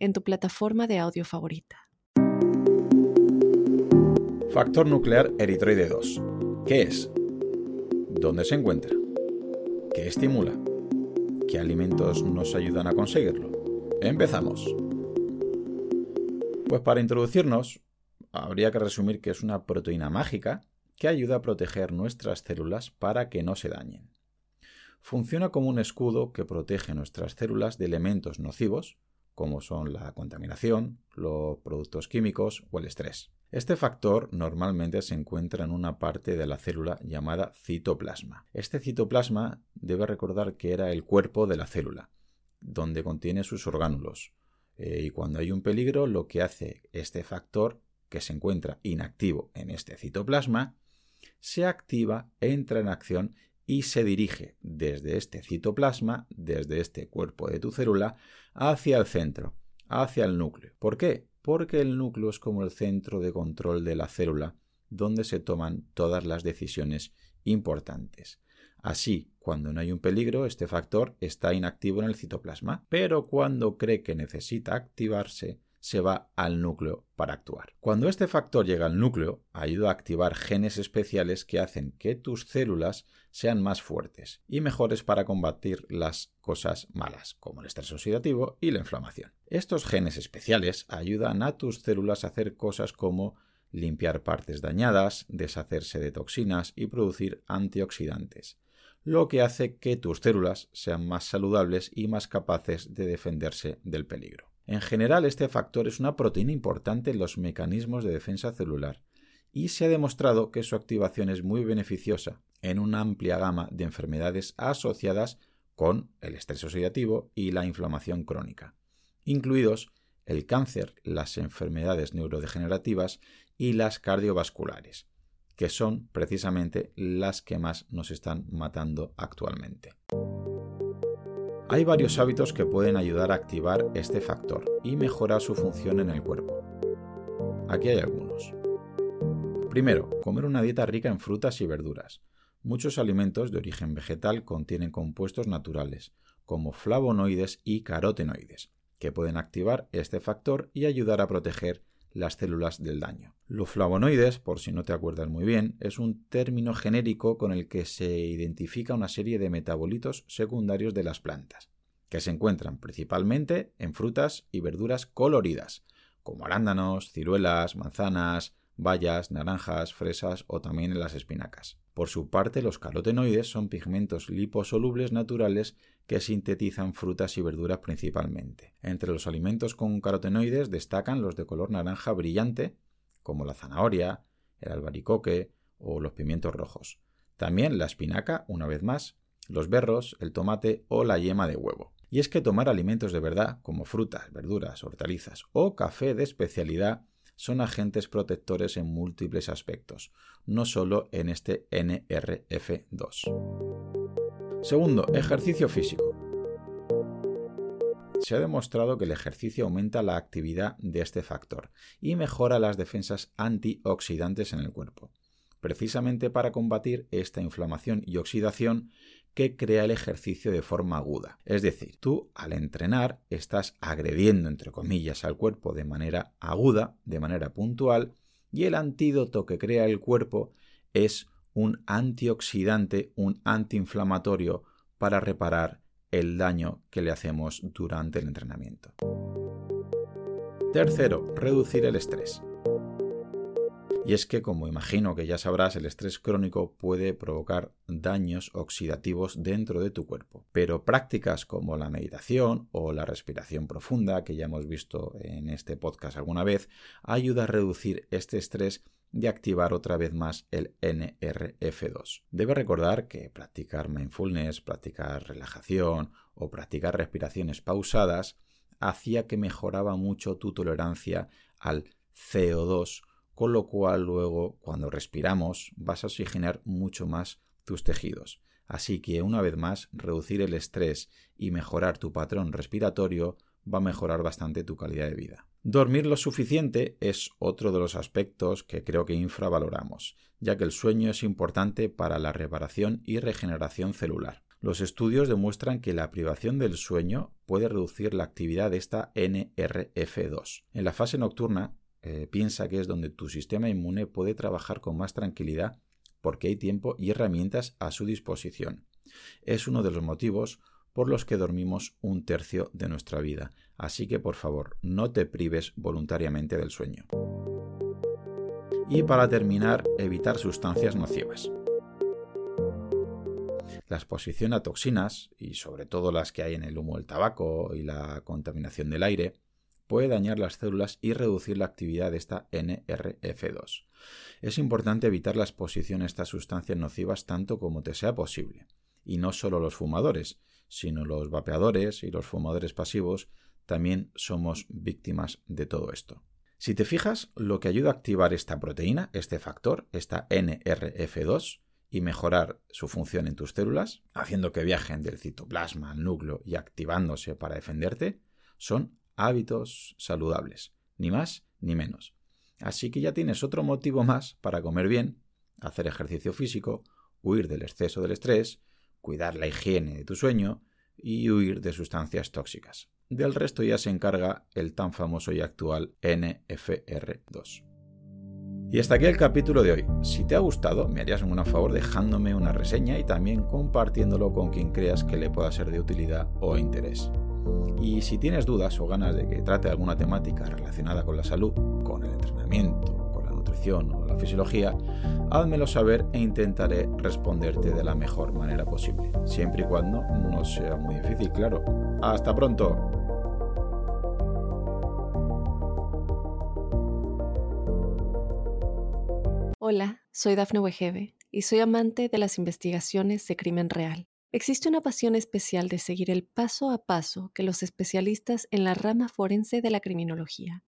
en tu plataforma de audio favorita. Factor nuclear eritroide 2. ¿Qué es? ¿Dónde se encuentra? ¿Qué estimula? ¿Qué alimentos nos ayudan a conseguirlo? Empezamos. Pues para introducirnos, habría que resumir que es una proteína mágica que ayuda a proteger nuestras células para que no se dañen. Funciona como un escudo que protege nuestras células de elementos nocivos, como son la contaminación, los productos químicos o el estrés. Este factor normalmente se encuentra en una parte de la célula llamada citoplasma. Este citoplasma debe recordar que era el cuerpo de la célula, donde contiene sus orgánulos. Eh, y cuando hay un peligro, lo que hace este factor que se encuentra inactivo en este citoplasma, se activa, entra en acción y se dirige desde este citoplasma, desde este cuerpo de tu célula, hacia el centro, hacia el núcleo. ¿Por qué? Porque el núcleo es como el centro de control de la célula, donde se toman todas las decisiones importantes. Así, cuando no hay un peligro, este factor está inactivo en el citoplasma, pero cuando cree que necesita activarse, se va al núcleo para actuar. Cuando este factor llega al núcleo, ayuda a activar genes especiales que hacen que tus células sean más fuertes y mejores para combatir las cosas malas, como el estrés oxidativo y la inflamación. Estos genes especiales ayudan a tus células a hacer cosas como limpiar partes dañadas, deshacerse de toxinas y producir antioxidantes, lo que hace que tus células sean más saludables y más capaces de defenderse del peligro. En general, este factor es una proteína importante en los mecanismos de defensa celular y se ha demostrado que su activación es muy beneficiosa en una amplia gama de enfermedades asociadas con el estrés oxidativo y la inflamación crónica, incluidos el cáncer, las enfermedades neurodegenerativas y las cardiovasculares, que son precisamente las que más nos están matando actualmente. Hay varios hábitos que pueden ayudar a activar este factor y mejorar su función en el cuerpo. Aquí hay algunos. Primero, comer una dieta rica en frutas y verduras. Muchos alimentos de origen vegetal contienen compuestos naturales, como flavonoides y carotenoides, que pueden activar este factor y ayudar a proteger las células del daño. Los flavonoides, por si no te acuerdas muy bien, es un término genérico con el que se identifica una serie de metabolitos secundarios de las plantas, que se encuentran principalmente en frutas y verduras coloridas, como arándanos, ciruelas, manzanas, bayas, naranjas, fresas o también en las espinacas. Por su parte, los carotenoides son pigmentos liposolubles naturales que sintetizan frutas y verduras principalmente. Entre los alimentos con carotenoides destacan los de color naranja brillante, como la zanahoria, el albaricoque o los pimientos rojos. También la espinaca, una vez más, los berros, el tomate o la yema de huevo. Y es que tomar alimentos de verdad, como frutas, verduras, hortalizas o café de especialidad, son agentes protectores en múltiples aspectos, no solo en este NRF2. Segundo, ejercicio físico. Se ha demostrado que el ejercicio aumenta la actividad de este factor y mejora las defensas antioxidantes en el cuerpo precisamente para combatir esta inflamación y oxidación que crea el ejercicio de forma aguda. Es decir, tú al entrenar estás agrediendo, entre comillas, al cuerpo de manera aguda, de manera puntual, y el antídoto que crea el cuerpo es un antioxidante, un antiinflamatorio para reparar el daño que le hacemos durante el entrenamiento. Tercero, reducir el estrés. Y es que, como imagino que ya sabrás, el estrés crónico puede provocar daños oxidativos dentro de tu cuerpo. Pero prácticas como la meditación o la respiración profunda, que ya hemos visto en este podcast alguna vez, ayuda a reducir este estrés y activar otra vez más el NRF2. Debe recordar que practicar mindfulness, practicar relajación o practicar respiraciones pausadas hacía que mejoraba mucho tu tolerancia al CO2, con lo cual luego cuando respiramos vas a oxigenar mucho más tus tejidos. Así que una vez más, reducir el estrés y mejorar tu patrón respiratorio va a mejorar bastante tu calidad de vida. Dormir lo suficiente es otro de los aspectos que creo que infravaloramos, ya que el sueño es importante para la reparación y regeneración celular. Los estudios demuestran que la privación del sueño puede reducir la actividad de esta NRF2. En la fase nocturna, eh, piensa que es donde tu sistema inmune puede trabajar con más tranquilidad porque hay tiempo y herramientas a su disposición. Es uno de los motivos por los que dormimos un tercio de nuestra vida, así que por favor no te prives voluntariamente del sueño. Y para terminar, evitar sustancias nocivas. La exposición a toxinas, y sobre todo las que hay en el humo del tabaco y la contaminación del aire, puede dañar las células y reducir la actividad de esta NRF2. Es importante evitar la exposición a estas sustancias nocivas tanto como te sea posible. Y no solo los fumadores, sino los vapeadores y los fumadores pasivos también somos víctimas de todo esto. Si te fijas, lo que ayuda a activar esta proteína, este factor, esta NRF2, y mejorar su función en tus células, haciendo que viajen del citoplasma al núcleo y activándose para defenderte, son hábitos saludables, ni más ni menos. Así que ya tienes otro motivo más para comer bien, hacer ejercicio físico, huir del exceso del estrés, cuidar la higiene de tu sueño y huir de sustancias tóxicas. Del resto ya se encarga el tan famoso y actual NFR2. Y hasta aquí el capítulo de hoy. Si te ha gustado, me harías un favor dejándome una reseña y también compartiéndolo con quien creas que le pueda ser de utilidad o interés. Y si tienes dudas o ganas de que trate alguna temática relacionada con la salud, con el entrenamiento, nutrición o la fisiología, házmelo saber e intentaré responderte de la mejor manera posible, siempre y cuando no sea muy difícil, claro. ¡Hasta pronto! Hola, soy Dafne Wegebe y soy amante de las investigaciones de crimen real. Existe una pasión especial de seguir el paso a paso que los especialistas en la rama forense de la criminología